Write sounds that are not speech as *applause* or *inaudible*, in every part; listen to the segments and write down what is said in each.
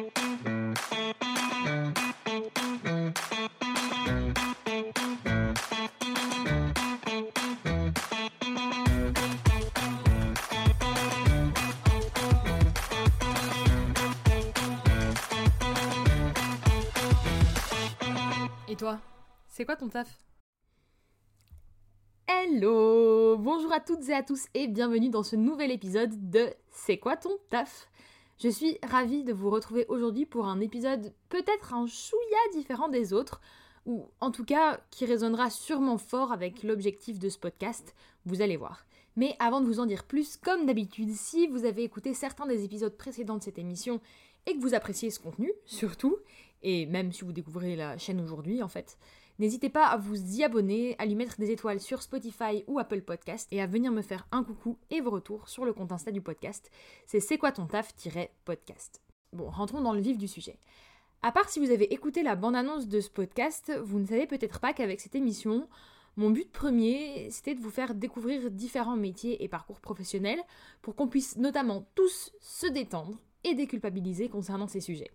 Et toi C'est quoi ton taf? Hello! Bonjour à toutes et à tous et bienvenue dans ce nouvel épisode de C'est quoi ton taf? Je suis ravie de vous retrouver aujourd'hui pour un épisode peut-être un chouïa différent des autres, ou en tout cas qui résonnera sûrement fort avec l'objectif de ce podcast, vous allez voir. Mais avant de vous en dire plus, comme d'habitude, si vous avez écouté certains des épisodes précédents de cette émission et que vous appréciez ce contenu, surtout, et même si vous découvrez la chaîne aujourd'hui en fait, n'hésitez pas à vous y abonner, à lui mettre des étoiles sur Spotify ou Apple Podcast et à venir me faire un coucou et vos retours sur le compte Insta du podcast. C'est c'est quoi ton taf-podcast. Bon, rentrons dans le vif du sujet. À part si vous avez écouté la bande-annonce de ce podcast, vous ne savez peut-être pas qu'avec cette émission, mon but premier, c'était de vous faire découvrir différents métiers et parcours professionnels pour qu'on puisse notamment tous se détendre et déculpabiliser concernant ces sujets.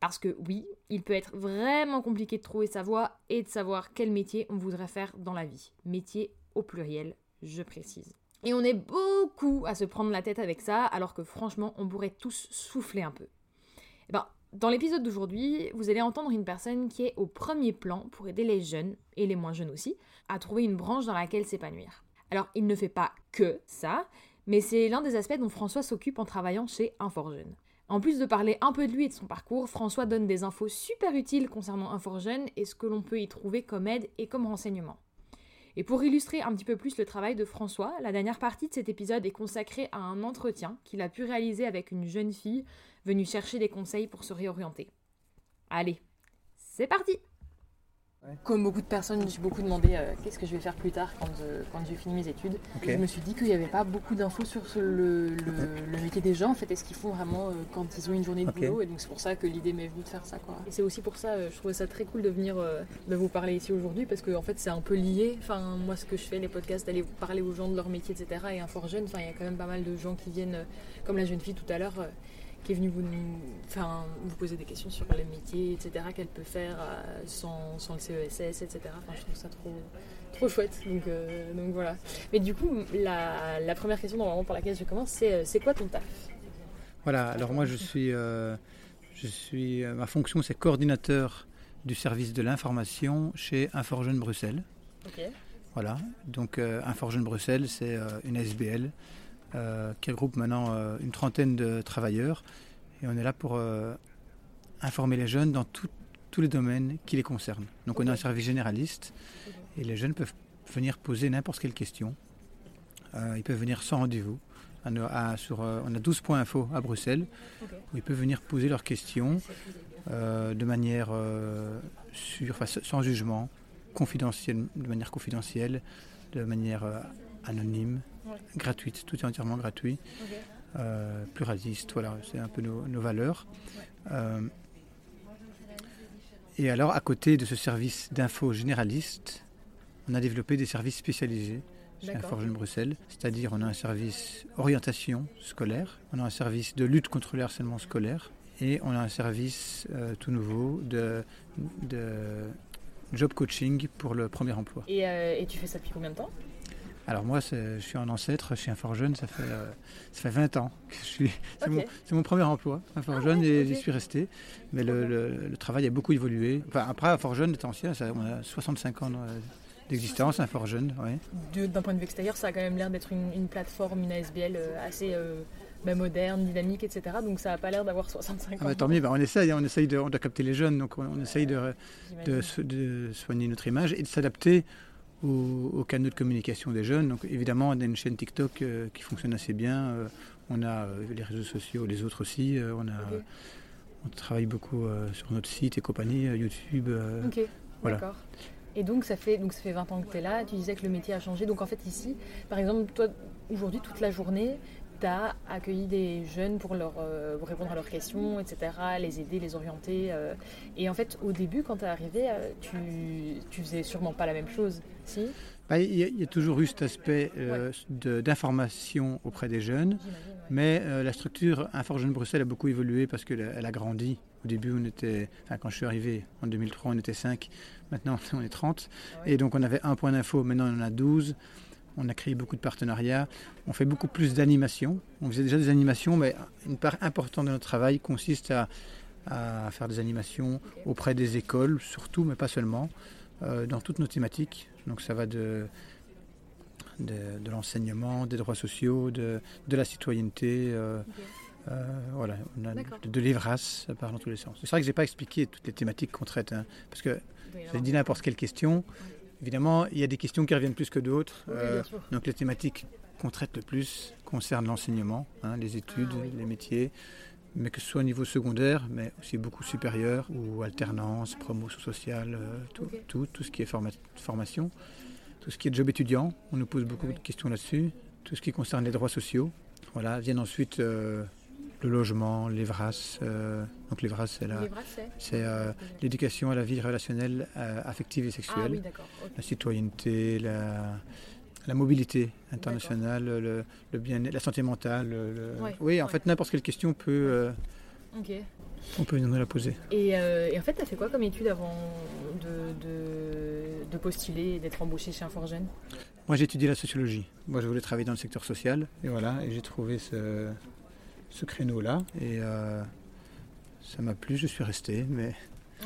Parce que oui, il peut être vraiment compliqué de trouver sa voie et de savoir quel métier on voudrait faire dans la vie. Métier au pluriel, je précise. Et on est beaucoup à se prendre la tête avec ça, alors que franchement, on pourrait tous souffler un peu. Eh ben, dans l'épisode d'aujourd'hui, vous allez entendre une personne qui est au premier plan pour aider les jeunes, et les moins jeunes aussi, à trouver une branche dans laquelle s'épanouir. Alors, il ne fait pas que ça, mais c'est l'un des aspects dont François s'occupe en travaillant chez Inforjeune. En plus de parler un peu de lui et de son parcours, François donne des infos super utiles concernant Inforjeune et ce que l'on peut y trouver comme aide et comme renseignement. Et pour illustrer un petit peu plus le travail de François, la dernière partie de cet épisode est consacrée à un entretien qu'il a pu réaliser avec une jeune fille venue chercher des conseils pour se réorienter. Allez, c'est parti comme beaucoup de personnes, j'ai beaucoup demandé euh, qu'est-ce que je vais faire plus tard quand, euh, quand j'ai fini mes études. Et je me suis dit qu'il n'y avait pas beaucoup d'infos sur ce- le, le- le métier des gens, en fait, et ce qu'ils font vraiment euh, quand ils ont une journée de boulot. Et donc c'est pour ça que l'idée m'est venue de faire ça. Quoi. Et c'est aussi pour ça, euh, je trouvais ça très cool de venir euh, de vous parler ici aujourd'hui, parce que en fait c'est un peu lié. Enfin, moi ce que je fais, les podcasts, d'aller parler aux gens de leur métier, etc. Et un fort jeune, enfin, il y a quand même pas mal de gens qui viennent, euh, comme la jeune fille tout à l'heure. Qui est venue vous, enfin, vous poser des questions sur les métiers, etc., qu'elle peut faire euh, sans, sans le CESS, etc. Enfin, je trouve ça trop, trop chouette. Donc, euh, donc voilà. Mais du coup, la, la première question normalement pour laquelle je commence, c'est euh, c'est quoi ton taf? Voilà, alors moi je suis, euh, je suis ma fonction c'est coordinateur du service de l'information chez Inforjeune Bruxelles. Ok. Voilà, donc euh, Inforjeune Bruxelles c'est une SBL qui regroupe maintenant euh, une trentaine de travailleurs et on est là pour euh, informer les jeunes dans tout- tous les domaines qui les concernent. Donc on a un service généraliste et les jeunes peuvent venir poser n'importe quelle question. Euh, ils peuvent venir sans rendez-vous. À nos- à- sur, euh, on a 12 points info à Bruxelles où ils peuvent venir poser leurs questions euh, de manière euh, sûre, enfin, sans jugement, confidentielle, de manière confidentielle, de manière euh, anonyme, Ouais. gratuite, tout est entièrement gratuit, Ok. euh, pluraliste, voilà, c'est un peu nos, nos valeurs. Euh, et alors, à côté de ce service d'info généraliste, on a développé des services spécialisés chez. Inforjeune Bruxelles, c'est-à-dire on a un service orientation scolaire, on a un service de lutte contre le harcèlement scolaire et on a un service euh, tout nouveau de, de job coaching pour le premier emploi. Et, euh, et tu fais ça depuis combien de temps? Alors moi, je suis un ancêtre chez Inforjeune, ça fait, euh, ça fait 20 ans que je suis... C'est mon, premier emploi, Inforjeune, Ah ouais, et j'y suis resté. Mais le, le- le travail a beaucoup évolué. Enfin, après, Inforjeune est ancien, ça, on a 65 ans euh, d'existence, Inforjeune, ouais. De- D'un point de vue extérieur, ça a quand même l'air d'être une, une plateforme, une ASBL euh, assez euh, bah, moderne, dynamique, etc. Donc ça a pas l'air d'avoir 65 Ah ans. bah, tant mieux, bah, on essaye, hein, on essaye de, on doit capter les jeunes, donc on, on essaye de, de soigner notre image et de s'adapter aux, aux canaux de communication des jeunes. Donc évidemment, on a une chaîne TikTok euh, qui fonctionne assez bien. euh, on a euh, les réseaux sociaux, les autres aussi. on, a, Ok. on travaille beaucoup sur notre site et compagnie, YouTube. Ok, voilà. d'accord. Et donc ça, fait, donc ça fait 20 ans que tu es là, tu disais que le métier a changé. Donc en fait ici, par exemple, toi, aujourd'hui, toute la journée, tu as accueilli des jeunes pour, leur, euh, répondre à leurs questions, etc., les aider, les orienter. euh. et en fait, au début, quand tu es arrivé, euh, tu, tu faisais sûrement pas la même chose, si? Bah, Il y, a- il y a toujours eu cet aspect euh, d'information auprès des jeunes, ouais. mais la structure Infor Jeune Bruxelles a beaucoup évolué parce qu'elle elle a grandi. Au début, on était, enfin, quand je suis arrivé en 2003, on était 5, maintenant *laughs* on est 30. Ah ouais. Et donc on avait un point d'info, maintenant on en a 12. On a créé beaucoup de partenariats. On fait beaucoup plus d'animations. On faisait déjà des animations, mais une part importante de notre travail consiste à, à faire des animations auprès des écoles, surtout, mais pas seulement, euh, dans toutes nos thématiques. Donc ça va de, de, de l'enseignement, des droits sociaux, de, de la citoyenneté. euh, euh, voilà, on a D'accord. de, de l'Evras, ça part dans tous les sens. C'est vrai que je n'ai pas expliqué toutes les thématiques qu'on traite, hein, parce que j'ai dit n'importe quelle question. Évidemment, il y a des questions qui reviennent plus que d'autres. Euh, donc les thématiques qu'on traite le plus concernent l'enseignement, hein, les études, Ah oui. les métiers, mais que ce soit au niveau secondaire, mais aussi beaucoup supérieur, ou alternance, promotion sociale, euh, tout, tout, tout ce qui est forma- formation, tout ce qui est job étudiant, on nous pose beaucoup Oui. de questions là-dessus, tout ce qui concerne les droits sociaux. Voilà, viennent ensuite euh, le logement, les VRAS. euh, donc les VRAS, c'est euh, l'éducation à la vie relationnelle, euh, affective et Ah sexuelle oui, d'accord. ok. la citoyenneté, la, la mobilité internationale, le, le bien la santé mentale. le- Ouais, oui, en ouais. fait, n'importe quelle question peut, on peut nous la poser. Et, et en fait, tu as fait quoi comme étude avant de, de, de postuler et d'être embauché chez Inforgen? Moi, j'ai étudié la sociologie. Moi, je voulais travailler dans le secteur social. Et voilà, et j'ai trouvé ce, ce créneau-là. Et euh, ça m'a plu, je suis resté. Mais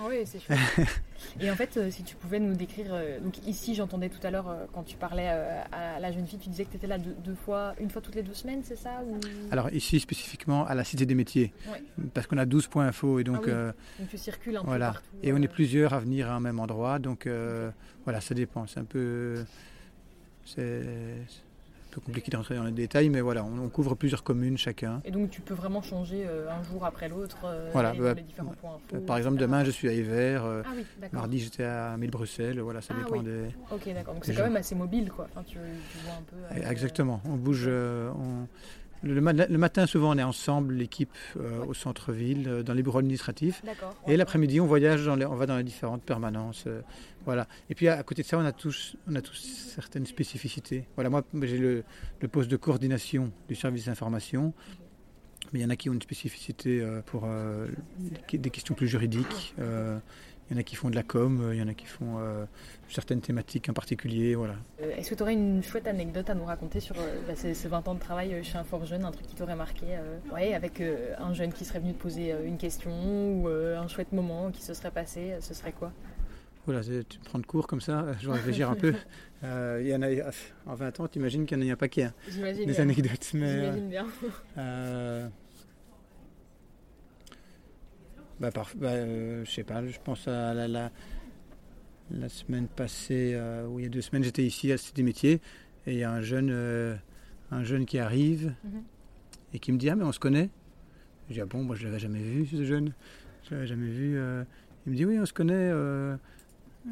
Oui, c'est chouette. *laughs* et en fait, euh, si tu pouvais nous décrire. euh, donc, ici, j'entendais tout à l'heure, quand tu parlais à la jeune fille, tu disais que tu étais là deux, deux fois, une fois toutes les deux semaines, c'est ça ou... alors ici, spécifiquement, à la Cité des métiers. Ouais. Parce qu'on a 12 points info. Et donc, Ah oui. euh, Donc, tu circules un Voilà. peu partout. Et on est plusieurs à venir à un même endroit, donc euh, voilà, ça dépend. C'est un peu, c'est peu compliqué de rentrer dans les détails, mais voilà, on, on couvre plusieurs communes chacun. Et donc, tu peux vraiment changer euh, un jour après l'autre, euh, Voilà, bah, les différents points Par exemple, etc. demain, je suis à Hiver, euh, Ah oui, mardi, j'étais à Mille-Bruxelles, voilà, ça Ah dépend oui. des. Ok, d'accord. Donc, c'est quand gens. même assez mobile, quoi. Enfin, tu, tu vois un peu. avec, Exactement, on bouge. euh, on- Le, ma- le matin, souvent, on est ensemble, l'équipe euh, Ouais. au centre-ville, euh, dans les bureaux administratifs. Et l'après-midi, on voyage, dans les- on va dans les différentes permanences. euh, voilà. Et puis à, à côté de ça, on a tous, on a tous certaines spécificités. Voilà, moi, j'ai le, le poste de coordination du service d'information. Mais il y en a qui ont une spécificité euh, pour des questions plus juridiques. Euh, il y en a qui font de la com, euh, il y en a qui font euh, certaines thématiques en particulier. Voilà. Euh, Est-ce que tu aurais une chouette anecdote à nous raconter sur euh, bah, ces, ces 20 ans de travail euh, chez un fort jeune, un truc qui t'aurait marqué euh, ouais, avec euh, un jeune qui serait venu te poser euh, une question ou euh, un chouette moment qui se serait passé, euh, ce serait quoi? Voilà, c'est- tu me prends de cours comme ça, euh, je vais réfléchir un peu. *laughs* Euh, il y en a, en 20 ans, tu imagines qu'il y en a un paquet, hein, des bien. anecdotes. Mais, euh, J'imagine bien. Euh, bah, bah, euh, je sais pas, je pense à la, la, la semaine passée, euh, ou il y a deux semaines, j'étais ici à la Cité des métiers, et il y a un jeune, euh, un jeune qui arrive Mhm. et qui me dit Ah, mais on se connaît? Je dis Ah bon, moi je l'avais jamais vu, ce jeune. Je l'avais jamais vu. euh. Il me dit Oui, on se connaît.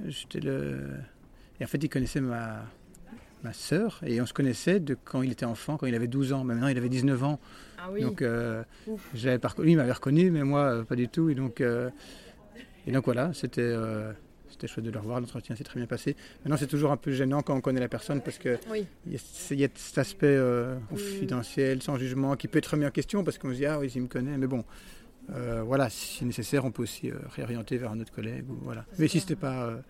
J'étais le. Et en fait, il connaissait ma, ma sœur, et on se connaissait de quand il était enfant, quand il avait 12 ans. Mais maintenant, il avait 19 ans. Ah oui, Donc, euh, reconnu. Lui, il m'avait reconnu, mais moi, euh, pas du tout. Et donc, euh, et donc voilà, c'était c'était chouette de le revoir. L'entretien s'est très bien passé. Maintenant, c'est toujours un peu gênant quand on connaît la personne parce que oui. y a, il y a cet aspect oui. confidentiel, sans jugement, qui peut être remis en question parce qu'on se dit ah oui, il me connaît. Mais bon, voilà, si nécessaire, on peut aussi réorienter vers un autre collègue. Ou, voilà. Mais si ça. c'était pas,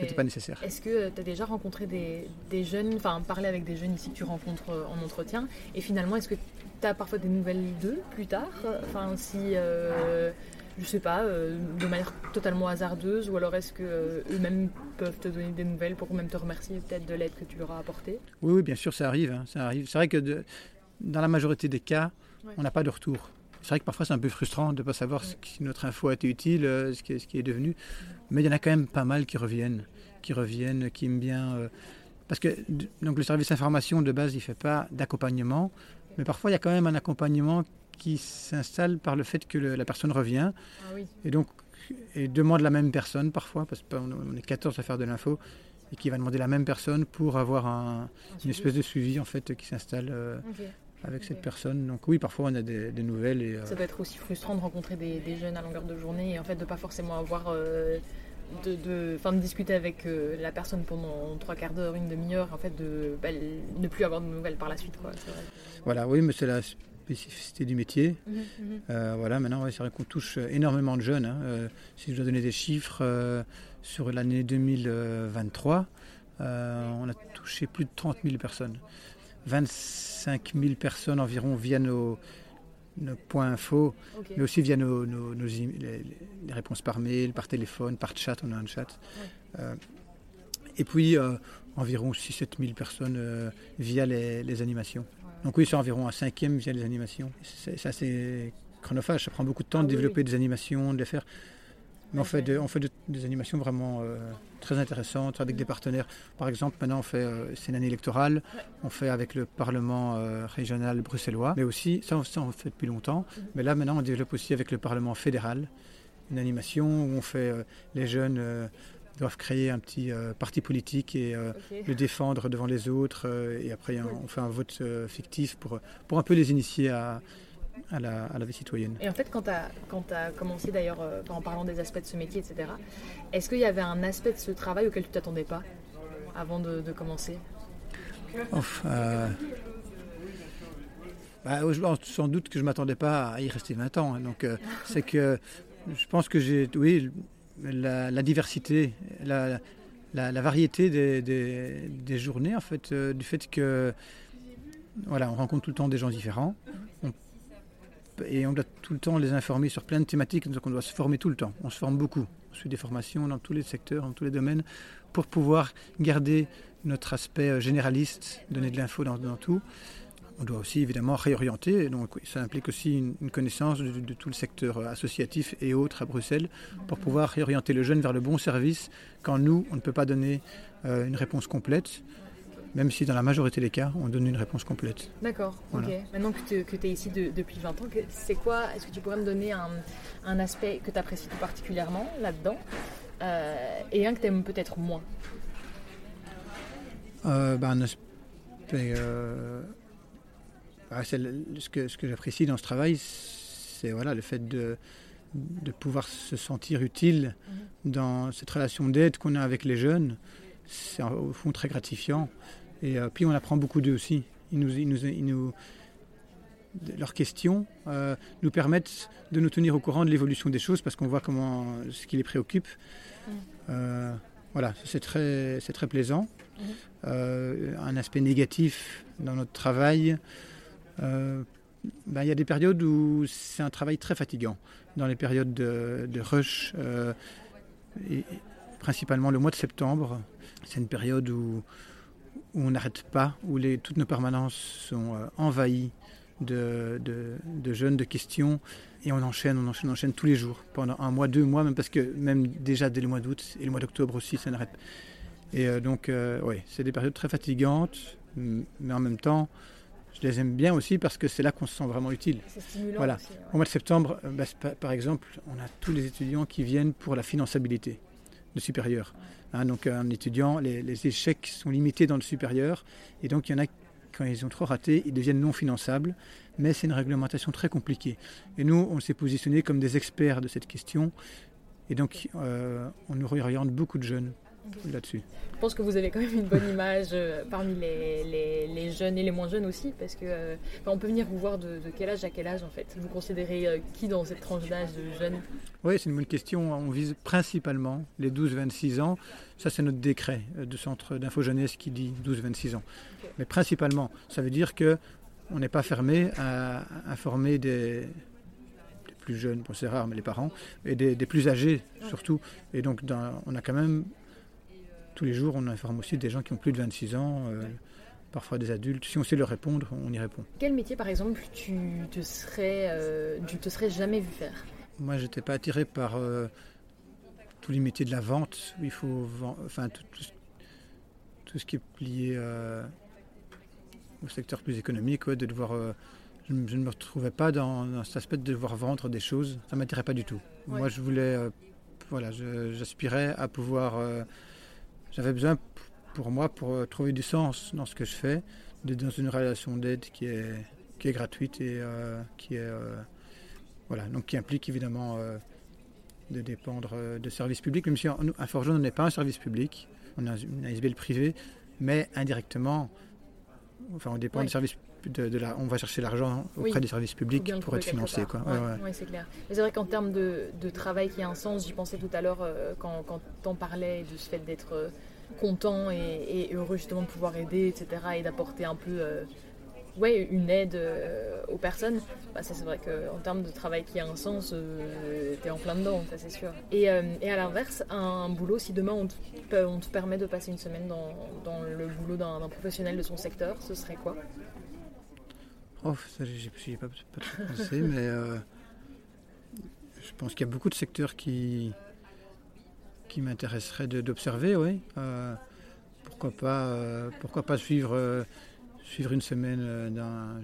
c'était pas nécessaire. Est-ce que tu as déjà rencontré des, des jeunes, enfin parlé avec des jeunes ici que tu rencontres euh, en entretien, et finalement est-ce que tu as parfois des nouvelles d'eux plus tard? Enfin si, euh, je sais pas, euh, de manière totalement hasardeuse, ou alors est-ce que euh, eux-mêmes peuvent te donner des nouvelles pour même te remercier peut-être de l'aide que tu leur as apportée? Oui, oui, bien sûr, ça arrive. hein, ça arrive. C'est vrai que de- dans la majorité des cas, Ouais. on n'a pas de retour. C'est vrai que parfois c'est un peu frustrant de ne pas savoir si notre info a été utile, euh, ce qui est, ce qui est devenu. Mais il y en a quand même pas mal qui reviennent, qui reviennent, qui aiment bien. euh, parce que donc le service information de base, il ne fait pas d'accompagnement, mais parfois il y a quand même un accompagnement qui s'installe par le fait que le- la personne revient Ah oui, et donc et demande la même personne parfois, parce qu'on on est 14 à faire de l'info, et qui va demander la même personne pour avoir un, une espèce de suivi en fait qui s'installe. euh. Avec cette personne. Donc oui, parfois on a des, nouvelles. Et, Ça doit être aussi frustrant de rencontrer des, jeunes à longueur de journée et en fait de pas forcément avoir... de, de, de discuter avec la personne pendant trois quarts d'heure, une demi-heure, en fait, de bah, ne plus avoir de nouvelles par la suite. Quoi. Voilà, oui, mais c'est la spécificité du métier. Mhm, mhm. voilà, maintenant, c'est vrai qu'on touche énormément de jeunes. Hein. si je dois donner des chiffres, sur l'année 2023, euh, on a touché plus de 30 000 personnes. 25 000 personnes environ via nos, points info, mais aussi via nos, les, réponses par mail, par téléphone, par chat, on a un chat. Euh, et puis euh, environ 6-7 000 personnes via les, animations. Donc oui, c'est environ un cinquième via les animations. C'est assez chronophage, ça prend beaucoup de temps de ah développer des animations, de les faire. Mais on fait, on fait des animations vraiment euh, très intéressantes avec des partenaires. Par exemple, maintenant, on fait, euh, c'est une année électorale, on fait avec le Parlement euh, régional bruxellois, mais aussi, ça, ça, on fait depuis longtemps, mhm. mais là, maintenant, on développe aussi avec le Parlement fédéral une animation où on fait, les jeunes doivent créer un petit parti politique et le défendre devant les autres, et après, on fait un vote fictif pour, pour un peu les initier à à la, vie citoyenne. Et en fait, quand tu as, as, commencé d'ailleurs, euh, en parlant des aspects de ce métier, etc., est-ce qu'il y avait un aspect de ce travail auquel tu t'attendais pas avant de, commencer? Euh, bah, Sans doute que je ne m'attendais pas à y rester 20 ans. Hein. donc, euh, *laughs* c'est que je pense que j'ai, oui, la, diversité, la, la, variété des, des, journées, en fait, du fait que voilà, on rencontre tout le temps des gens différents. On et on doit tout le temps les informer sur plein de thématiques, donc on doit se former tout le temps. On se forme beaucoup. On suit des formations dans tous les secteurs, dans tous les domaines, pour pouvoir garder notre aspect euh, généraliste, donner de l'info dans, tout. On doit aussi évidemment réorienter, donc ça implique aussi une, connaissance de, tout le secteur euh, associatif et autres à Bruxelles pour pouvoir réorienter le jeune vers le bon service quand nous, on ne peut pas donner euh, une réponse complète même si dans la majorité des cas, on donne une réponse complète. D'accord, ok. Maintenant que tu es ici depuis 20 ans, c'est quoi Est-ce que tu pourrais me donner un, aspect que tu apprécies tout particulièrement là-dedans euh, et un que tu aimes peut-être moins? Euh, ben, Un aspect. Euh, bah, ce que, ce que j'apprécie dans ce travail, c'est voilà, le fait de, de pouvoir se sentir utile mhm. dans cette relation d'aide qu'on a avec les jeunes. C'est au fond très gratifiant. Et euh, puis on apprend beaucoup d'eux aussi. Ils nous, ils nous, nous, leurs questions euh, nous permettent de nous tenir au courant de l'évolution des choses parce qu'on voit comment ce qui les préoccupe. Mm. Euh, voilà, c'est très, c'est très plaisant. Mm. un aspect négatif dans notre travail, ben, il y a des périodes où c'est un travail très fatigant. Dans les périodes de, de rush, et principalement le mois de septembre, c'est une période où, où on n'arrête pas, où les, toutes nos permanences sont euh, envahies de, jeunes, de questions, et on enchaîne, on enchaîne, on enchaîne tous les jours, pendant un mois, deux mois, même parce que même déjà dès le mois d'août et le mois d'octobre aussi, ça n'arrête pas. Et euh, donc, euh, oui, c'est des périodes très fatigantes, mais en même temps, je les aime bien aussi parce que c'est là qu'on se sent vraiment utile. Voilà. Au mois de septembre, bah, par exemple, on a tous les étudiants qui viennent pour la finançabilité de supérieur. Hein, donc un étudiant, les, échecs sont limités dans le supérieur, et donc il y en a quand ils ont trop raté, ils deviennent non finançables, mais c'est une réglementation très compliquée. Et nous, on s'est positionné comme des experts de cette question, et donc euh, on nous réoriente beaucoup de jeunes là-dessus. Je pense que vous avez quand même une bonne image euh, parmi les, jeunes et les moins jeunes aussi, parce que euh, on peut venir vous voir de, quel âge à quel âge en fait. Vous considérez euh, qui dans cette tranche d'âge de jeunes? Oui, c'est une bonne question. On vise principalement les 12-26 ans. Ça, c'est notre décret de centre d'info jeunesse qui dit 12-26 ans. Mais principalement, ça veut dire que on n'est pas fermé à informer des, plus jeunes, bon, c'est rare, mais les parents, et des, plus âgés surtout. Et donc, on a quand même tous les jours, on informe aussi des gens qui ont plus de 26 ans, euh, parfois des adultes. Si on sait leur répondre, on y répond. Quel métier, par exemple, tu te serais, euh, tu te serais jamais vu faire? Moi, je n'étais pas attiré par euh, tous les métiers de la vente. il faut, enfin, tout, ce qui est lié au secteur plus économique, de devoir. Je, ne me retrouvais pas dans, cet aspect de devoir vendre des choses. Ça m'attirait pas du tout. Moi, je voulais, voilà, j'aspirais à pouvoir j'avais besoin pour moi, pour euh, trouver du sens dans ce que je fais, d'être dans une relation d'aide qui est, qui est gratuite et qui est voilà, donc qui implique évidemment de dépendre de services publics, même si un forgeron n'est pas un service public, on a une ASBL privée, mais indirectement, enfin on dépend du service de, la, on va chercher l'argent auprès des services publics pour être financé. Quoi. Ouais, c'est clair. Mais c'est vrai qu'en termes de, travail qui a un sens, j'y pensais tout à l'heure euh, quand, quand on parlait de ce fait d'être euh, content et, heureux justement de pouvoir aider, etc. et d'apporter un peu euh, ouais, une aide aux personnes. Bah, ça c'est vrai qu'en termes de travail qui a un sens, tu es en plein dedans, ça c'est sûr. Et, et à l'inverse, un, boulot, si demain on te, on te, permet de passer une semaine dans, dans le boulot d'un professionnel de son secteur, ce serait quoi? Oh, ça, j'ai pas, pas trop pensé, mais euh, je pense qu'il y a beaucoup de secteurs qui, qui m'intéresseraient d'observer, oui. Euh, pourquoi pas, euh, pourquoi pas suivre, suivre une semaine d'un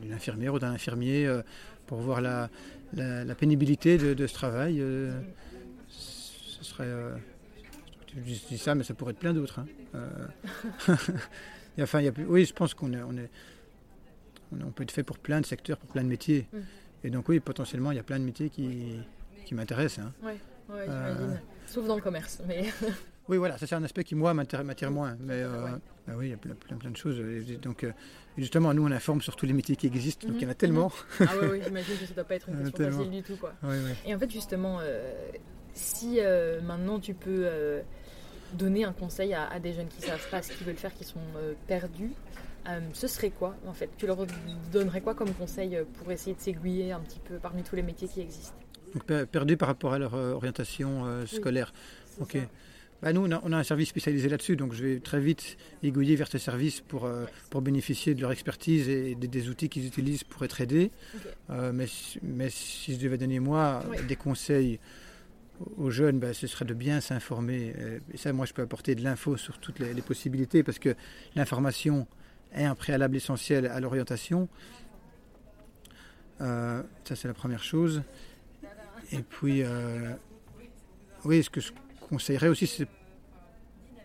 d'une infirmière ou d'un infirmier pour voir la, la, pénibilité de, ce travail. ce serait. je dis ça, mais ça pourrait être plein d'autres. Hein. *laughs* enfin, il y a, oui, je pense qu'on est, on est, on peut être fait pour plein de secteurs, pour plein de métiers. Mm. Et donc oui, potentiellement, il y a plein de métiers qui, qui m'intéressent. Hein. Oui, ouais, j'imagine. Sauf dans le commerce. Mais... *laughs* oui, voilà, ça c'est un aspect qui, moi, m'attire moins. Mais euh, bah oui, il y a plein, plein, de choses. donc, euh, justement, nous, on informe sur tous les métiers qui existent, donc il y en a mhm, tellement. Mhm. ah oui, oui j'imagine que ça ne doit pas être une *laughs* question facile du tout. Quoi. Et en fait, justement, euh, si maintenant tu peux donner un conseil à, à, des jeunes qui ne savent pas ce qu'ils veulent faire, qui sont perdus, euh, ce serait quoi en fait? Tu leur donnerais quoi comme conseil euh, pour essayer de s'aiguiller un petit peu parmi tous les métiers qui existent? Donc, Perdu par rapport à leur euh, orientation scolaire. ok. Bah, nous, on a, un service spécialisé là-dessus, donc je vais très vite aiguiller vers ce service pour, pour bénéficier de leur expertise et des, outils qu'ils utilisent pour être aidés. mais, mais si je devais donner, moi, des conseils aux jeunes, bah, ce serait de bien s'informer. Et ça, moi, je peux apporter de l'info sur toutes les, possibilités, parce que l'information, est un préalable essentiel à l'orientation. Euh, ça, c'est la première chose. Et puis, euh, oui, ce que je conseillerais aussi, c'est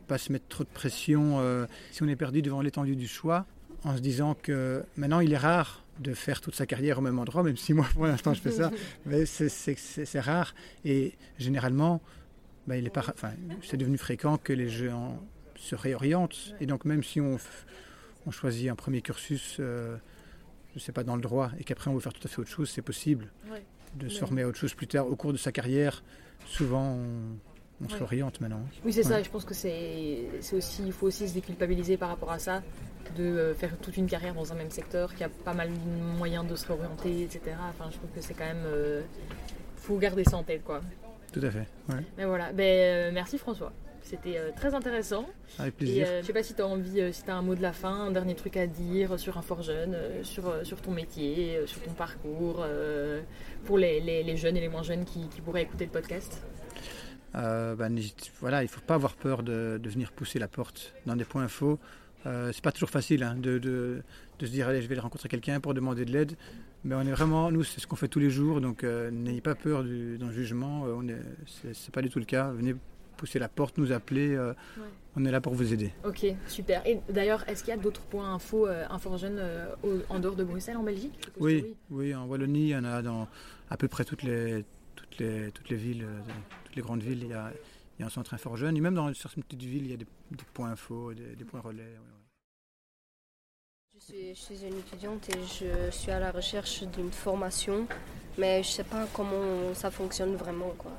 pas se mettre trop de pression euh, si on est perdu devant l'étendue du choix, en se disant que maintenant, il est rare de faire toute sa carrière au même endroit, même si moi, pour l'instant, je fais ça, *laughs* mais c'est rare. Et généralement, bah, il est enfin, c'est devenu fréquent que les gens se réorientent. Et donc, même si on on choisit un premier cursus, euh, je ne sais pas, dans le droit, et qu'après on veut faire tout à fait autre chose, c'est possible de se former à autre chose plus tard au cours de sa carrière. Souvent, on, se s'oriente maintenant. Oui, c'est ça. Je pense que c'est aussi, il faut aussi se déculpabiliser par rapport à ça, de euh, faire toute une carrière dans un même secteur, qui a pas mal de moyens de se réorienter, etc. Enfin, je trouve que c'est quand même, euh, faut garder ça en tête, quoi. Tout à fait. Mais voilà. Ben, merci François. C'était euh, très intéressant. Avec plaisir. Euh, je sais pas si tu as envie, euh, si tu as un mot de la fin, un dernier truc à dire sur un fort jeune, sur, sur ton métier, sur ton parcours, pour les, les, jeunes et les moins jeunes qui, qui pourraient écouter le podcast? Ben, voilà, il ne faut pas avoir peur de, de, venir pousser la porte dans des points faux. Euh, c'est pas toujours facile hein, de, de, de, se dire allez je vais rencontrer quelqu'un pour demander de l'aide mais on est vraiment nous c'est ce qu'on fait tous les jours donc n'ayez pas peur d'un jugement on est c'est pas du tout le cas venez pousser la porte, nous appeler. Euh, on est là pour vous aider. Ok, super. Et d'ailleurs, est-ce qu'il y a d'autres points info, euh, info jeunes euh, en dehors de Bruxelles, en Belgique? Oui, oui, en Wallonie, il y en a dans à peu près toutes les, toutes les, toutes les villes, toutes les grandes villes. Il y a, il y a un centre info jeune. Et même dans certaines petites villes, il y a des, points info, des, points relais. Je suis, je une étudiante et je suis à la recherche d'une formation, mais je ne sais pas comment ça fonctionne vraiment. Quoi.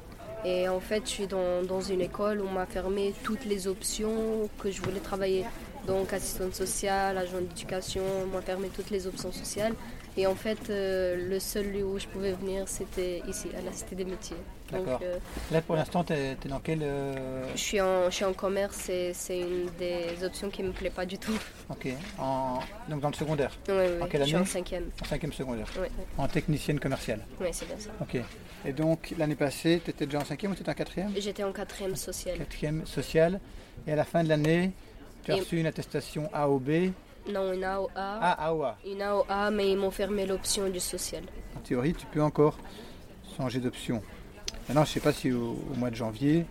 Et en fait, je suis dans, dans une école où on m'a fermé toutes les options que je voulais travailler. Donc, assistante sociale, agent d'éducation, on m'a fermé toutes les options sociales. Et en fait, euh, le seul lieu où je pouvais venir, c'était ici, à la Cité des Métiers. D'accord. Euh, Là, pour l'instant, tu es, dans quel. Euh, je, suis en, je suis en commerce et c'est une des options qui ne me plaît pas du tout. *laughs* Ok. En... Donc, dans le secondaire Oui, oui. En quelle année Je suis en cinquième. En cinquième secondaire Oui. En technicienne commerciale Oui, c'est bien ça. Ok. Et donc, l'année passée, tu étais déjà en cinquième ou tu étais en quatrième? J'étais en quatrième sociale. Quatrième sociale. Et à la fin de l'année, tu as reçu une attestation A ou B non, une AOA. Ah, AOA. Une AOA, mais ils m'ont fermé l'option du social. En théorie, tu peux encore changer d'option. Maintenant, je ne sais pas si au, mois de janvier,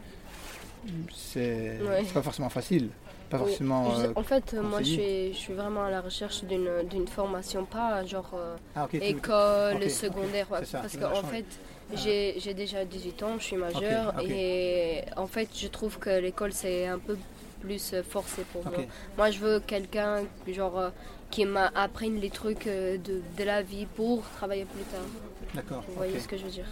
c'est pas forcément facile. pas Oui. forcément. Je- euh, en fait, euh, moi, je suis, je suis vraiment à la recherche d'une formation, pas genre euh, Ah, école, secondaire. ça, parce qu'en fait, j'ai j'ai déjà 18 ans, je suis majeure. Et en fait, je trouve que l'école, c'est un peu plus euh, forcé pour moi. Moi, je veux quelqu'un genre euh, qui m'apprenne les trucs euh, de, de la vie pour travailler plus tard. D'accord. Vous voyez ok. ce que je veux dire?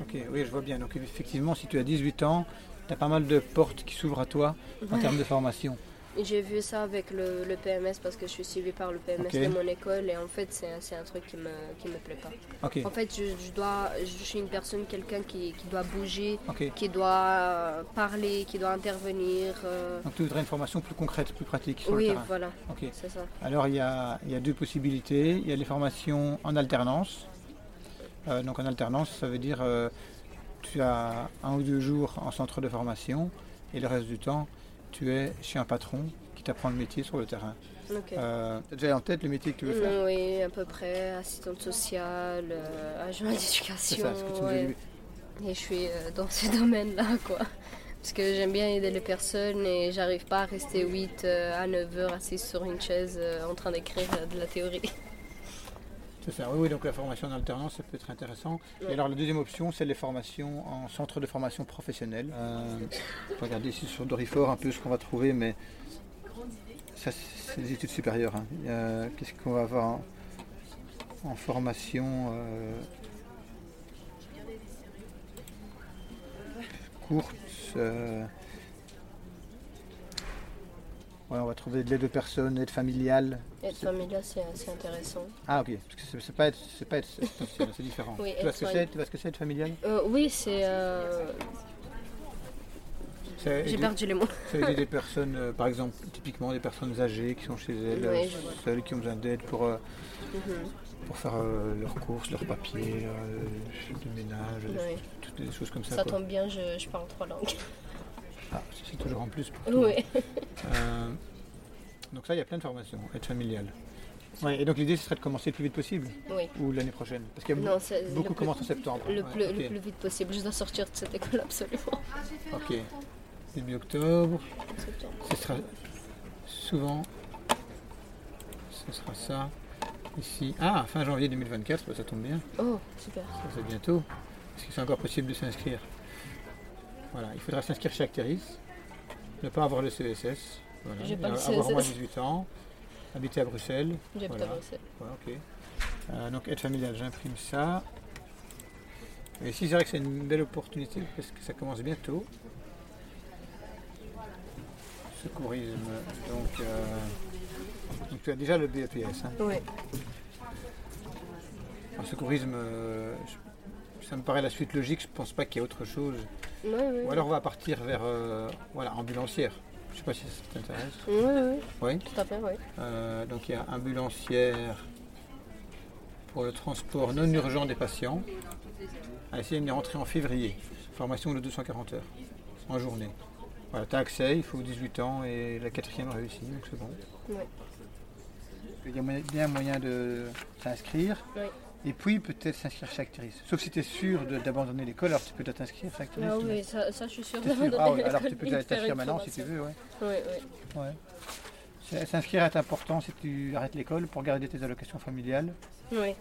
Ok, oui, je vois bien. Donc effectivement, si tu as 18 ans, tu as pas mal de portes qui s'ouvrent à toi en termes de formation. J'ai vu ça avec le, le PMS parce que je suis suivie par le PMS de mon école et en fait c'est un- truc qui me, qui me plaît pas. En fait je, je dois, je suis une personne, quelqu'un qui, qui doit bouger, qui doit euh, parler, qui doit intervenir. euh, Donc tu voudrais une formation plus concrète, plus pratique sur Oui le terrain. voilà, Ok. c'est ça. Alors il y a, il y a deux possibilités. Il y a les formations en alternance. Euh, donc en alternance, ça veut dire euh, tu as un ou deux jours en centre de formation et le reste du temps, tu es chez un patron qui t'apprend le métier sur le terrain. Euh, t'as déjà en tête le métier que tu veux faire oui, à peu près, assistante sociale, euh, agent C'est d'éducation. tu as ouais. Et je suis euh, dans ce *laughs* domaine-là, quoi. Parce que j'aime bien aider les personnes et j'arrive pas à rester 8 euh, à 9 heures assise sur une chaise en train d'écrire de la théorie. C'est ça, oui, oui, donc la formation en alternance, ça peut être intéressant. Et alors la deuxième option, c'est les formations en centre de formation professionnelle. Euh, regarder ici sur Dorifor un peu ce qu'on va trouver, mais ça c'est des études supérieures. hein. Qu'est-ce qu'on va avoir en, en formation euh, courte euh, ouais, on va trouver de l'aide aux personnes, aide familiale, Être familiale, c'est c'est intéressant. ah ok, parce que c'est- pas être, c'est pas être c'est différent. Oui, tu, vois ce que c'est, tu ce que c'est être familial Euh, oui, c'est. euh, J'ai perdu les mots. c'est aider des *laughs* personnes, euh, par exemple, typiquement des personnes âgées qui sont chez elles, Oui, seules, qui ont besoin d'aide pour, euh, Mhm. pour faire euh, leurs courses, leurs papiers, euh, le ménage, Oui. toutes des choses comme ça. Ça quoi. tombe bien, je, je parle trois langues. Ah, c'est toujours en plus pour toi. Oui. Euh, donc ça, il y a plein de formations, aide familiale. Ouais, et donc l'idée, ce serait de commencer le plus vite possible, oui. ou l'année prochaine? Parce qu'il y a Non, beaucoup commencent en septembre. Le, Ouais, plus, ok. le plus vite possible. Je dois sortir de cette école absolument. Ok. Début octobre. Septembre. Ce sera souvent. Ce sera ça. Ici. Ah, fin janvier 2024, bah, ça tombe bien. Oh, super. Ça, c'est bientôt. Est-ce que c'est encore possible de s'inscrire? Voilà, il faudra s'inscrire chez Acteris. Ne pas avoir le CSS. Voilà. J'ai pas le avoir au moins CSS. 18 ans. Habiter à Bruxelles. Voilà. peut-être Bruxelles. Voilà, ok. Euh, donc aide familiale, j'imprime ça. Et ici, c'est vrai que c'est une belle opportunité parce que ça commence bientôt. Secourisme. Donc, euh, donc tu as déjà le BEPS. Hein. Oui. En secourisme, euh, ça me paraît la suite logique. Je pense pas qu'il y ait autre chose. Ou alors on va partir vers euh, voilà, ambulancière. Je sais pas si ça t'intéresse. Oui, oui, Oui. tout à fait, oui. Euh, donc il y a ambulancière pour le transport non urgent des patients. Ici, il est rentré en février. Formation de 240 heures en journée. Voilà, tu as accès, il faut 18 ans et la quatrième réussit, donc c'est bon. Ouais. Il y a bien moyen de s'inscrire. Oui. Et puis peut-être s'inscrire chez Acteris. Sauf si tu es sûr d'abandonner l'école, alors tu peux peut-être t'inscrire chez Acteris. Ah oui, ça, ça, je suis sûre d'abandonner Ah oui, alors l'école tu peux t'inscrire maintenant si tu veux. Ouais. Oui, oui. Ouais. S'inscrire est important si tu arrêtes l'école pour garder tes allocations familiales. Oui,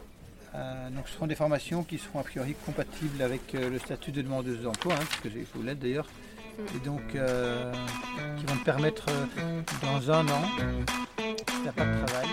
Euh, donc ce seront des formations qui seront a priori compatibles avec euh, le statut de demandeuse d'emploi, hein, parce que j'ai- il faut l'être d'ailleurs. Et donc euh, qui vont te permettre dans un an, si tu n'as pas de travail,